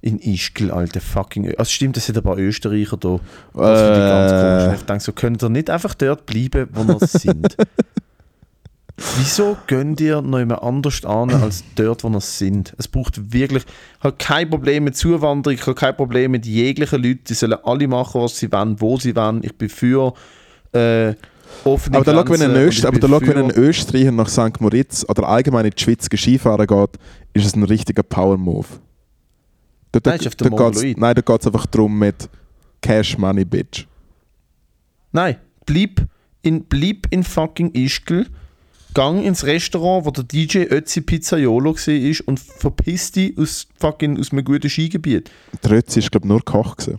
In Ischgl, alter fucking. Also stimmt, es sind ein paar Österreicher da. Das finde ich ganz komisch. Äh, Ich denke so, könnt ihr nicht einfach dort bleiben, wo ihr sind? Wieso gönnt ihr noch immer anders an als dort, wo ihr sind? Es braucht wirklich. Ich habe kein Problem mit Zuwanderung, ich habe kein Problem mit jeglichen Leuten. Die sollen alle machen, was sie wollen, wo sie wollen. Ich bin für äh, offene aber da wenn ein, Öst, aber da wenn ein Österreicher nach St. Moritz oder allgemein in die Schweiz Skifahren geht, ist es ein richtiger Power-Move. Da, Nein, ist auf geht's- Mongoloid. Nein, da geht es einfach darum mit Cash Money, Bitch. Nein, bleib in, bleib in fucking Ischgl, gang ins Restaurant, wo der DJ Ötzi Pizzaiolo war und verpiss dich aus, fucking, aus einem guten Skigebiet. Der Rötzi war, glaube ich, nur Koch. Gewesen.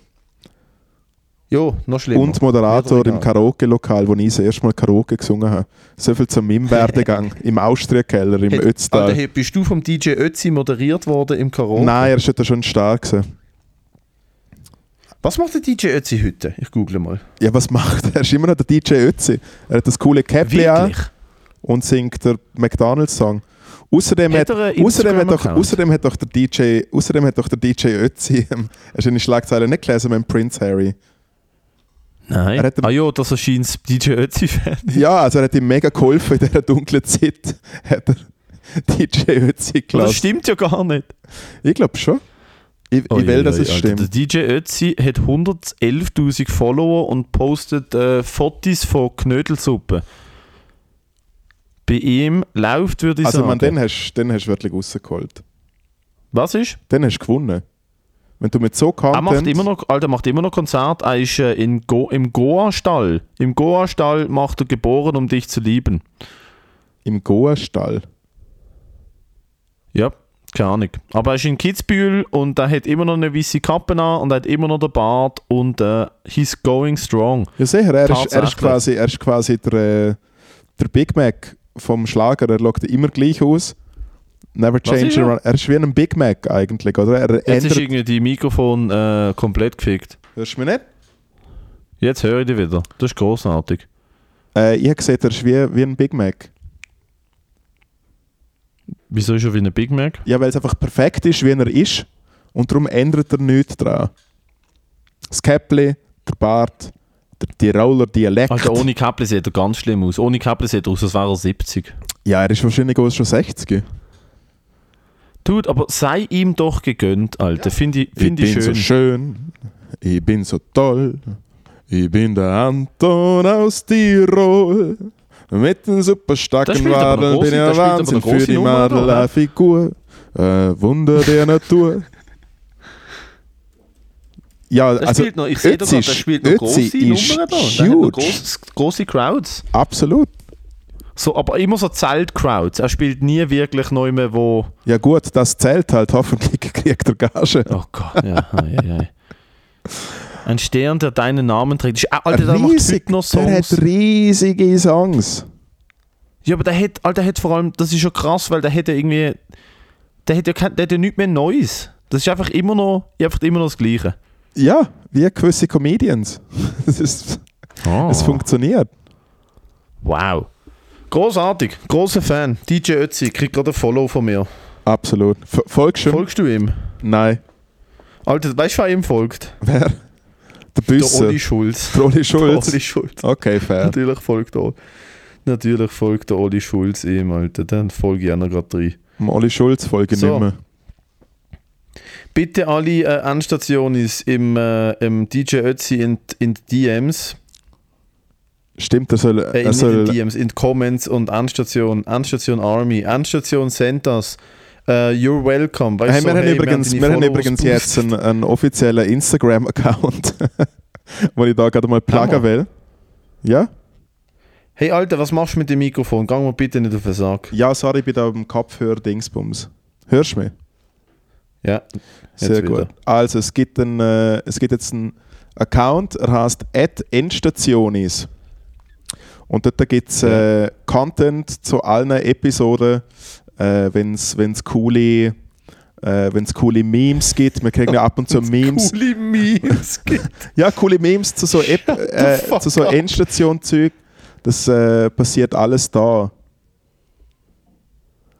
Jo, noch schlimmer. Und Moderator im. Karaoke-Lokal, wo ich das erste Mal Karaoke gesungen habe. So viel zu meinem Werdegang. Im Austria-Keller, im Ötztal. Alter, bist du vom DJ Ötzi moderiert worden im Karaoke? Nein, er ist dort schon stark. Gewesen. Was macht der DJ Ötzi heute? Ich google mal. Ja, was macht er? Er ist immer noch der DJ Ötzi. Er hat das coole Käppli an und singt der McDonalds-Song. Außerdem Hat hat, er außerdem, hat doch, außerdem hat doch der DJ, außerdem hat doch der DJ Ötzi, ähm, hast du eine Schlagzeile nicht gelesen mit Prince Harry? Nein. Er ah ja, das erscheint DJ Ötzi-Fan. Ja, also er hat ihm mega geholfen in dieser dunklen Zeit, hat er DJ Ötzi Das gelassen. stimmt ja gar nicht. Ich glaube schon. Ich, ich will, dass es Alter, stimmt. Der DJ Ötzi hat 111.000 Follower und postet äh, Fotos von Knödelsuppe. Bei ihm läuft, würde ich Also man, sagen. den hast den hast du wirklich rausgeholt. Was ist? Den hast du gewonnen. Wenn du mit so Er Content... macht immer noch, Alter, macht immer noch Konzert. Er ist äh, in Go, im Goa-Stall. Im Goa-Stall macht er geboren, um dich zu lieben. Im Goa-Stall. Ja, keine Ahnung. Aber er ist in Kitzbühel und er hat immer noch eine weiße Kappe an und er hat immer noch den Bart und äh, he's going strong. Ja sicher, er ist, er ist quasi, er ist quasi der, äh, der Big Mac vom Schlager. Er schaut immer gleich aus. Never change er? around. Er ist wie ein Big Mac eigentlich, oder? Er Jetzt ist irgendwie die Mikrofon äh, komplett gefickt. Hörst du mich nicht? Jetzt höre ich dich wieder. Das ist großartig. Äh, ich habe gesehen, er ist wie, wie ein Big Mac. Wieso ist er wie ein Big Mac? Ja, weil es einfach perfekt ist, wie er ist. Und darum ändert er nichts dran. Das Käppli, der Bart, der Tiroler Dialekt. Alter, ohne Käppli sieht er ganz schlimm aus. Ohne Käppli sieht er aus, als wäre er 70. Ja, er ist wahrscheinlich auch schon 60. Dude, aber sei ihm doch gegönnt, Alter. Finde ich, find ich bin schön. so schön. ich bin so toll. Ich bin der Anton aus Tirol. Mit den super Das starken spielt aber eine Wadeln bin ich ein das Wahnsinn für die Nummer, Madel oder? eine Figur. Ein Wunder der Natur. Ja, Das also spielt noch, ich sehe das ist- spielt noch ist Nummern da. Huge. grosse, grosse Crowds. Absolut. So, aber immer so Zelt-Crowds. Er spielt nie wirklich neu mehr, wo... Ja gut, das zählt halt. Hoffentlich kriegt er Gage. Oh Gott, ja. ei, ei. Ein Stern, der deinen Namen trägt. Ist, ah, Alter, der macht Riesig, heute noch der hat Songs. riesige Songs. Ja, aber der hat, Alter, der hat vor allem, das ist schon krass, weil der hat ja irgendwie, der hat ja, kein, der hat ja nichts mehr Neues. Das ist einfach immer noch, einfach immer noch das Gleiche. Ja, wie gewisse Comedians. Es, ist, Oh. es funktioniert. Wow. Großartig, großer Fan. DJ Ötzi kriegt gerade ein Follow von mir. Absolut. F folgst du? ihm? Folgst du ihm? Nein. Alter, weißt du, wer ihm folgt? Wer? Der Der Büsser. Oli Schulz. Der Oli Der Schulz. Oli Schulz. Okay, fair. Natürlich folgt der, natürlich folgt der Oli Schulz ihm, Alter. Dann folge ich noch gerade rein. Dem Oli Schulz folge ich So. nicht mehr. Bitte alle äh, Endstationen im, äh, im DJ Ötzi in, in DMs, Stimmt, er soll. äh, in, er soll in DMs, in Comments und Endstation, Endstation Army, Endstation Sentas, äh, you're welcome. Weißt hey, du, wir so, haben hey, übrigens, wir haben übrigens boostet. jetzt einen, einen offiziellen Instagram-Account, wo ich da gerade mal pluggen will. Ja? Hey Alter, was machst du mit dem Mikrofon? Gang mal bitte nicht auf den Sack. Ja, sorry, ich bin da am Kopfhörer-Dingsbums. Hörst du mich? Ja, Sehr gut. wieder. Also, es gibt, einen, äh, es gibt jetzt einen Account, er heißt @endstationis. Und dort gibt es äh, Content zu allen Episoden, äh, wenn es coole, äh, wenn's coole Memes gibt. Wir kriegen ja ab und zu Memes. Coole Memes. Ja, coole Memes zu so, Ep äh, zu so? Endstation-Zeug. Das äh, passiert alles da.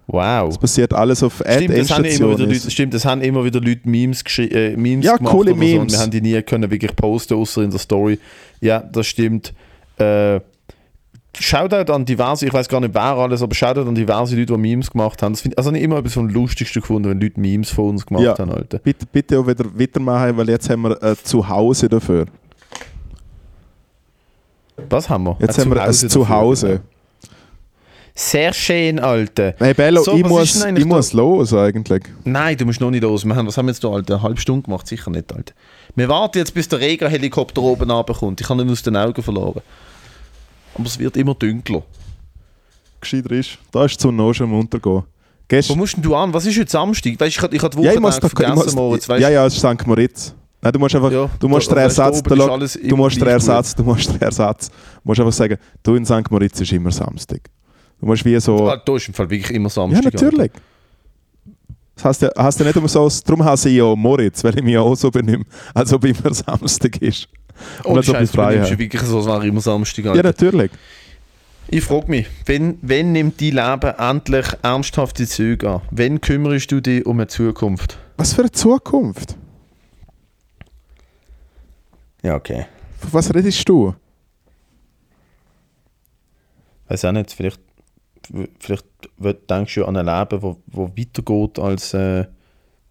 wow. Das passiert alles auf Stimmt das, haben ja immer wieder Endstationis. Leute, stimmt, das haben immer wieder Leute Memes, äh, Memes Ja, gemacht. coole oder So, und Memes. wir haben die nie können wirklich posten, außer in der Story. Ja, das stimmt. Äh, Shoutout an diverse, ich weiß gar nicht wer alles, aber Shoutout an diverse Leute, die Memes gemacht haben. Das find, also nicht immer etwas vom Lustigsten gefunden, wenn Leute Memes von uns gemacht Ja. haben, Alter. Bitte, bitte auch wieder weitermachen, weil jetzt haben wir ein Zuhause dafür. Was haben wir? Jetzt Ein haben wir ein Zuhause dafür. Sehr schön, Alter. Hey Bello, So, ich, muss, ich muss los eigentlich. Nein, du musst noch nicht los. Wir haben, was haben wir jetzt da, Alter? Eine halbe Stunde gemacht? Sicher nicht, Alter. Wir warten jetzt, bis der Rega-Helikopter oben runterkommt. Ich habe ihn aus den Augen verloren. Aber es wird immer dunkler. Gescheiter ist, da ist die Sonne auch schon am Untergehen. Wo Gestern, musst denn du an? Was ist heute Samstag? Weißt du, ich hatte ich hatte die ja, Woche ich muss ich vergessen, Moritz. Weißt, ja, ja, es ist St. Moritz. Nein, du musst einfach, Ja, du musst da- den du, Ersatz, du immer musst den Ersatz, du musst den Ersatz, du musst einfach sagen, du in St. Moritz ist immer Samstag. Du musst wie so, Ah, da ist im Fall wirklich immer ja Samstag. natürlich. Das heißt ja, heißt ja nicht immer so, darum heiße ich ja Moritz, weil ich mich ja auch so benehme, als ob immer Samstag ist. Und ich frei du nimmst habe. ja wirklich so, als wäre immer Samstag. Ja, Alter. natürlich. ich frage mich, wenn, wenn nimmt dein Leben endlich ernsthafte Züge an? Wenn kümmerst du dich um eine Zukunft? Was für eine Zukunft? Ja, okay. Von was redest du? Weiß auch nicht, vielleicht, vielleicht denkst du an ein Leben, wo, wo weitergeht als äh,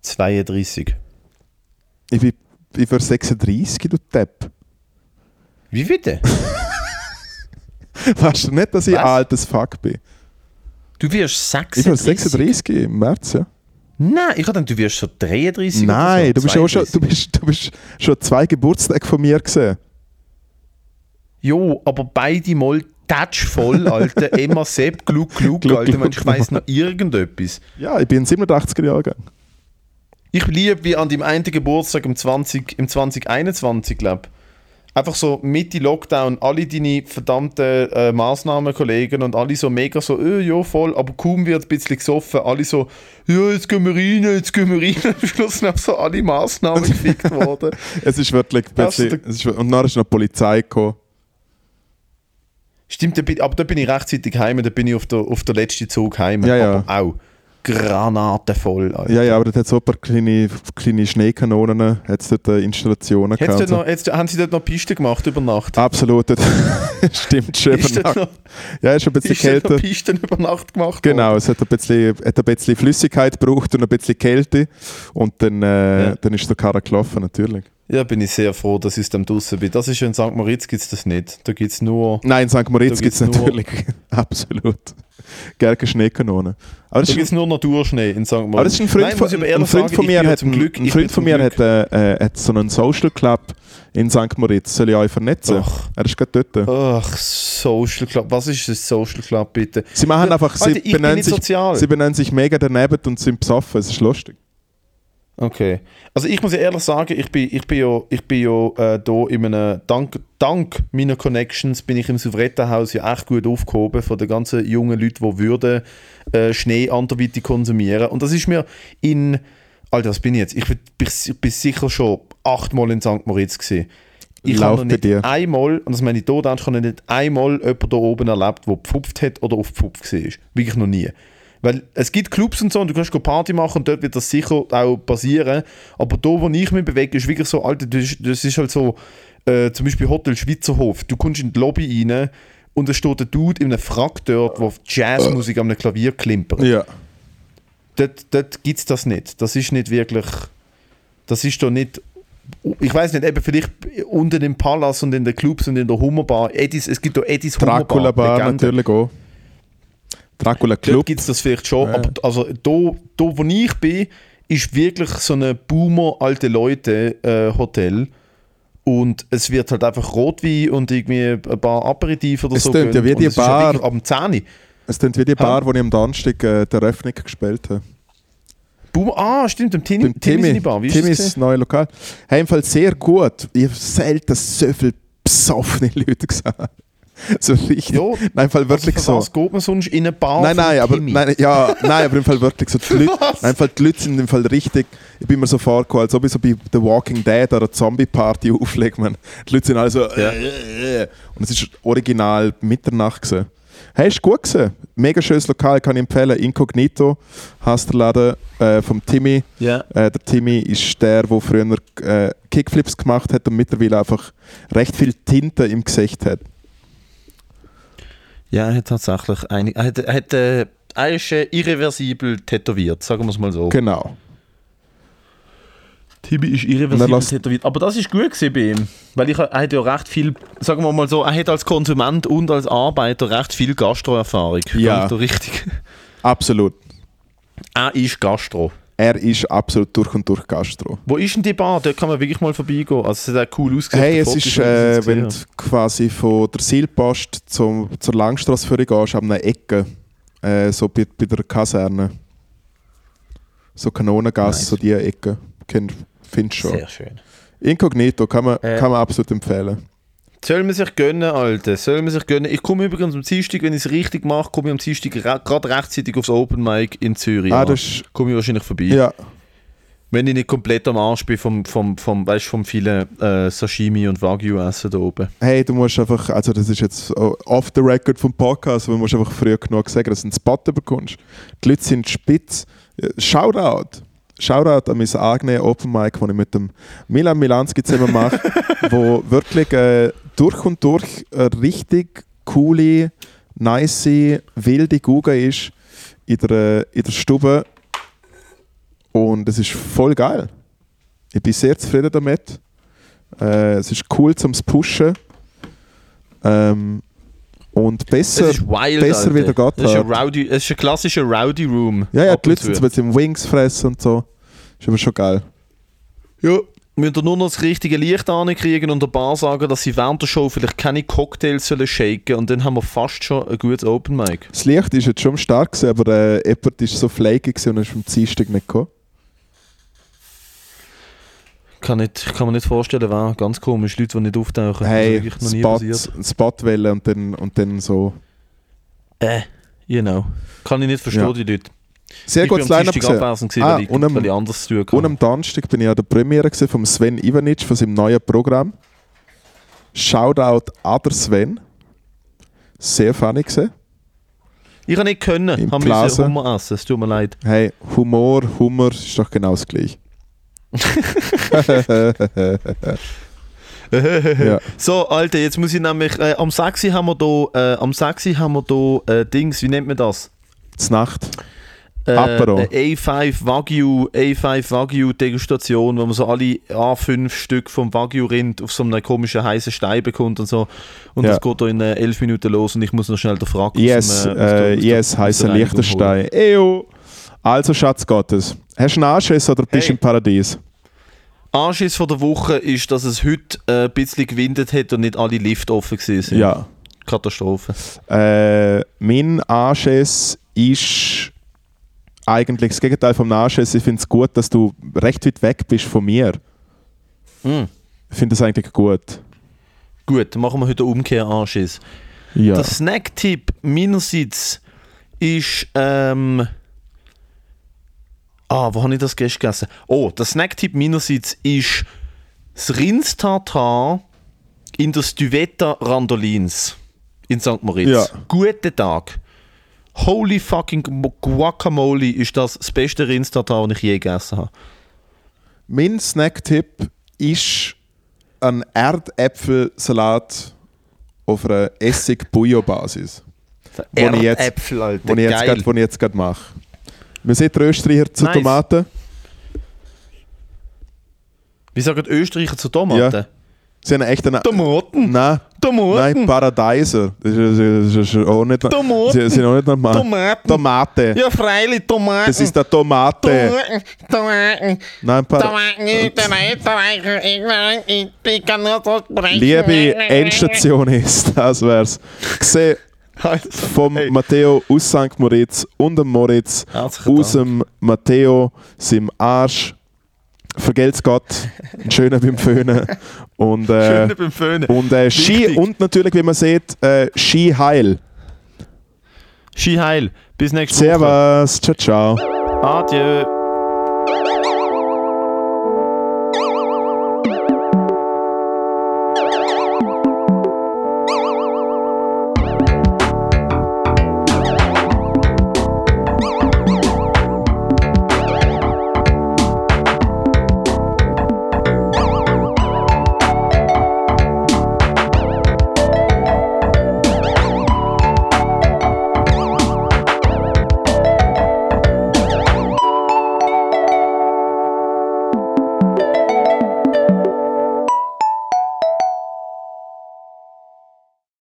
32. Ich bin, ich bin 36, du Depp. Wie bitte? Weißt du nicht, dass ich Was? alt as fuck bin? Du wirst Ich bin 36? 36 im März, ja. Nein, ich dachte, du wirst schon 33 Nein, du bist, auch schon, 32. du, bist, du bist schon zwei Geburtstage von mir gesehen. Jo, aber beide mal touch voll, Alter. Emma Sepp, Gluck, Gluck, Gluck, Alter. Mensch, ich weiss noch irgendetwas. Ja, ich bin ein 87er Jahrgang. Ich liebe wie an deinem einen Geburtstag im, 20, im 2021, glaube Einfach so Mitte Lockdown, alle deine verdammten äh, Maßnahmenkollegen und alle so mega so, äh, ja voll, aber kaum wird ein bisschen gesoffen, alle so, ja, jetzt gehen wir rein, jetzt gehen wir rein. Am Schluss sind so alle Maßnahmen gefickt worden. Es ist wirklich ein bisschen, ist, und dann ist noch die Polizei gekommen. Stimmt, aber da bin ich rechtzeitig heim, da bin ich auf der, auf der letzten Zug heim. Ja, ja. Aber auch granatenvoll. Alter. Ja, ja, aber dort hat es ein paar kleine, kleine Schneekanonen, hat es dort äh, Installationen Hat's gehabt. dort noch, hat's, haben sie dort noch Piste gemacht über Nacht? Absolut, stimmt schon. ist über Nacht. noch, Ja, ist ein bisschen ist dort kälter. noch Pisten über Nacht gemacht Genau, worden? es hat ein, bisschen, hat ein bisschen Flüssigkeit gebraucht und ein bisschen Kälte. Und dann, äh, Ja. dann ist der Karre gelaufen, natürlich. Ja, bin ich sehr froh, dass ich dem draussen bin. Das ist ja in St. Moritz gibt es das nicht. Da gibt es nur, Nein, in St. Moritz gibt es natürlich. Absolut. Gerge Schneekanonen. Aber das da ist, nur Naturschnee in St. Moritz. aber das ist ein Freund, Nein, von, ein Freund von mir. Hat, Glück, ein Freund von mir hat, äh, äh, hat so einen Social Club in St. Moritz. Soll ich euch vernetzen? Ach. Er ist gerade dort. Ach, Social Club. Was ist ein Social Club, bitte? Sie machen einfach, sie Alter, benennen, sich, sozial. sie benennen sich mega daneben und sind besoffen. Es ist lustig. Okay. Also ich muss ja ehrlich sagen, ich bin, ich bin ja, ich bin ja äh, da in einem, dank, dank meiner Connections bin ich im Souverätenhaus ja echt gut aufgehoben von den ganzen jungen Leuten, die würden äh, Schnee anderweitig konsumieren. Und das ist mir in, Alter, was bin ich jetzt? Ich bin, bin, bin sicher schon achtmal in St. Moritz gesehen. Ich habe nicht dir. einmal, und das meine ich tot ernst, ich habe nicht einmal jemanden da oben erlebt, der gepfupft hat oder auf Pfupf war. Wirklich noch nie. Weil es gibt Clubs und so, und du kannst Party machen und dort wird das sicher auch passieren. Aber da, wo ich mich bewege, ist wirklich so, Alter, das ist, halt so, äh, zum Beispiel Hotel Schweizerhof. Du kommst in die Lobby rein und es steht ein Dude in einem Frack dort, der Jazzmusik am Klavier klimpert. Ja. Dort, dort gibt es das nicht. Das ist nicht wirklich. Das ist doch nicht. Ich weiß nicht, eben vielleicht unter dem Palace und in den Clubs und in der Hummerbar. Edis, es gibt doch Edis Dracula Bar natürlich auch. Dracula Club. gibt es das vielleicht schon, Ja. aber also da, da, wo ich bin, ist wirklich so ein Boomer alte Leute äh, Hotel und es wird halt einfach Rotwein und irgendwie ein paar Aperitif oder Es so tönt ja wie die ist Bar. wirklich Am 10. Es klingt wie die Bar, wo ich am Donnerstag äh, der Eröffnung gespielt habe. Boomer, ah, stimmt, im Beim Timmy, Bar. Wie ist Timmys das? neue Lokal. Fall sehr gut. Ich habe selten so viele besoffene Leute gesehen. So richtig. Ja, nein, Fall wirklich also so. Was geht man sonst in eine Bar Nein, nein, aber, Timmy? nein, ja, nein, aber im Fall wirklich so. Die Leute, nein, im Fall die Leute sind im Fall richtig. Ich bin mir so vorgekommen, als ob ich so bei The Walking Dead oder Zombie-Party auflege. Man. Die Leute sind alle so. Ja. Äh, äh. Und es ist original Mitternacht gewesen. Hey, ist gut gewesen. Mega schönes Lokal, kann ich empfehlen. Incognito heißt der Laden äh, vom Timmy. Ja. Äh, der Timmy ist der, der früher äh, Kickflips gemacht hat und mittlerweile einfach recht viel Tinte im Gesicht hat. Ja, er hat tatsächlich einig, er hat, er hat, äh, er ist äh, irreversibel tätowiert, sagen wir es mal so. Genau. Tibi ist er irreversibel tätowiert. Aber das ist gut gewesen bei ihm. Weil ich, er hat ja recht viel, sagen wir mal so, er hat als Konsument und als Arbeiter recht viel Gastroerfahrung. Ja. Kann ich da richtig? Absolut. Er ist Gastro. Er ist absolut durch und durch Gastro. Wo ist denn die Bar? Dort kann man wirklich mal vorbeigehen. Also es hat auch cool ausgesehen. Hey, es ist, äh, wenn du quasi von der Seilpost zum, zur Langstrasse für gehst, an einer Ecke, äh, so bei, bei der Kaserne. So Kanonengasse, Nice. so die Ecke. Findest du schon. Sehr schön. Inkognito kann man, Äh. kann man absolut empfehlen. Soll man sich gönnen, Alter. Soll man sich gönnen. Ich komme übrigens am Dienstag, wenn ich es richtig mache, komme ich am Dienstag gerade rechtzeitig aufs Open Mic in Zürich. Ah, das komme ich wahrscheinlich vorbei. ja, Wenn ich nicht komplett am Arsch bin vom, vom, vom, weißt, vom vielen äh, Sashimi und Wagyu essen da oben. hey, du musst einfach, also das ist jetzt off the record vom Podcast, aber du musst einfach früh genug sagen, dass du einen Spot bekommst. Die Leute sind spitz. Shoutout! Shoutout an mein eigenes Open Mic, das ich mit dem Milan Milanski zusammen mache, wo wirklich äh, durch und durch eine richtig coole, nice, wilde Guga ist in der, in der Stube. Und es ist voll geil. Ich bin sehr zufrieden damit. Äh, es ist cool zum Pushen. Ähm, und besser. wild, besser Alter. wieder geht es ist. Rowdy, ist ein klassischer Rowdy Room. Ja, ja, die Leute sind Beispiel im Wings fressen und so. Ist aber schon geil. Ja. Müsst ihr nur noch das richtige Licht ankriegen und der Bar sagen, dass sie während der Show vielleicht keine Cocktails sollen shaken und dann haben wir fast schon ein gutes Open Mic. Das Licht ist jetzt schon stark, gewesen, aber äh, jemand ist so flaky und ist vom Dienstag nicht gekommen. Kann, nicht, kann man nicht vorstellen, war ganz komisch, Leute, die nicht auftauchen. Hey, das ist wirklich noch nie Spot, passiert. Spot wählen und dann, und dann so. Äh, genau. Kann ich nicht verstehen, Ja. die Leute. Sehr ich gutes Line-Up gesehen. gewesen, Ah, ich, und am- ich zu tun. Und am Donnerstag bin ich an der Premiere gesehen vom Sven Ivanic von seinem neuen Programm. Shoutout an der Sven. Sehr funny gesehen. Ich habe nicht können, Im habe Plaza. müssen Hummer essen, es tut mir leid. Hey, Humor, Humor ist doch genau das gleiche. Ja. So, Alter, jetzt muss ich nämlich, äh, am 6. haben wir da, äh, am 6. haben wir da, äh, Dings, wie nennt man das? Zur Nacht. äh, Apero. eine A5 Wagyu, A5 Wagyu Degustation, wo man so alle A5 Stück vom Wagyu Rind auf so einem komischen heißen Stein bekommt und so. Und Ja. das geht da in äh, 11 Minuten los und ich muss noch schnell den Frack aus Yes, dem, äh, aus der- äh, aus der- yes, aus der heißer. Liechtenstein. Eyo. Also, Schatz Gottes, hast du einen Anschiss oder bist du Hey. im Paradies? Anschiss von der Woche ist, dass es heute äh, ein bisschen gewindet hat und nicht alle Lift offen sind. Ja. Katastrophe. Äh, mein Anschiss ist eigentlich das Gegenteil vom Anschiss. Ich finde es gut, dass du recht weit weg bist von mir. Mm. Ich finde das eigentlich gut. Gut, dann machen wir heute einen Umkehr-Anschiss. Ja. Der Snack-Tipp meinerseits ist. Ähm, ah, wo habe ich das gestern gegessen? Oh, der Snack-Tipp meinerseits ist das Rindstartar in der Stuvetta Randolins in St. Moritz. Ja. Guten Tag. Holy fucking Guacamole ist das das beste Rindstartar, das ich je gegessen habe. Mein Snacktipp ist ein Erdäpfelsalat auf einer Essig-Bouillon-Basis. Erdäpfel, Alter. Den ich jetzt gerade mache. Wir sind Österreicher zu Nice. Tomaten. Wie sagen die Österreicher zu Tomaten? Sie haben echt einen. Tomaten. Nein, Tomaten. nein, Paradeiser. Das ist, das ist auch nicht. Tomaten. Sie sind auch nicht normal. Tomaten. Tomate. Ja, freilich, Tomaten. Das ist der Tomate. Tomaten, Nein, Par Tomaten, der Österreicher, ich, ich kann nur so sprechen. Liebe Endstation ist, das wär's. Gesehen vom Hey. Matteo aus St. Moritz und dem Moritz Herzlichen aus Dank. dem Matteo, seinem Arsch. Vergelt's Gott. Einen schönen beim Föhnen. Und, äh, beim Föhnen. und, äh, Ski, und natürlich, wie man sieht, äh, Ski heil. Ski heil. Bis nächste Woche. Servus. Ciao, ciao. Adieu.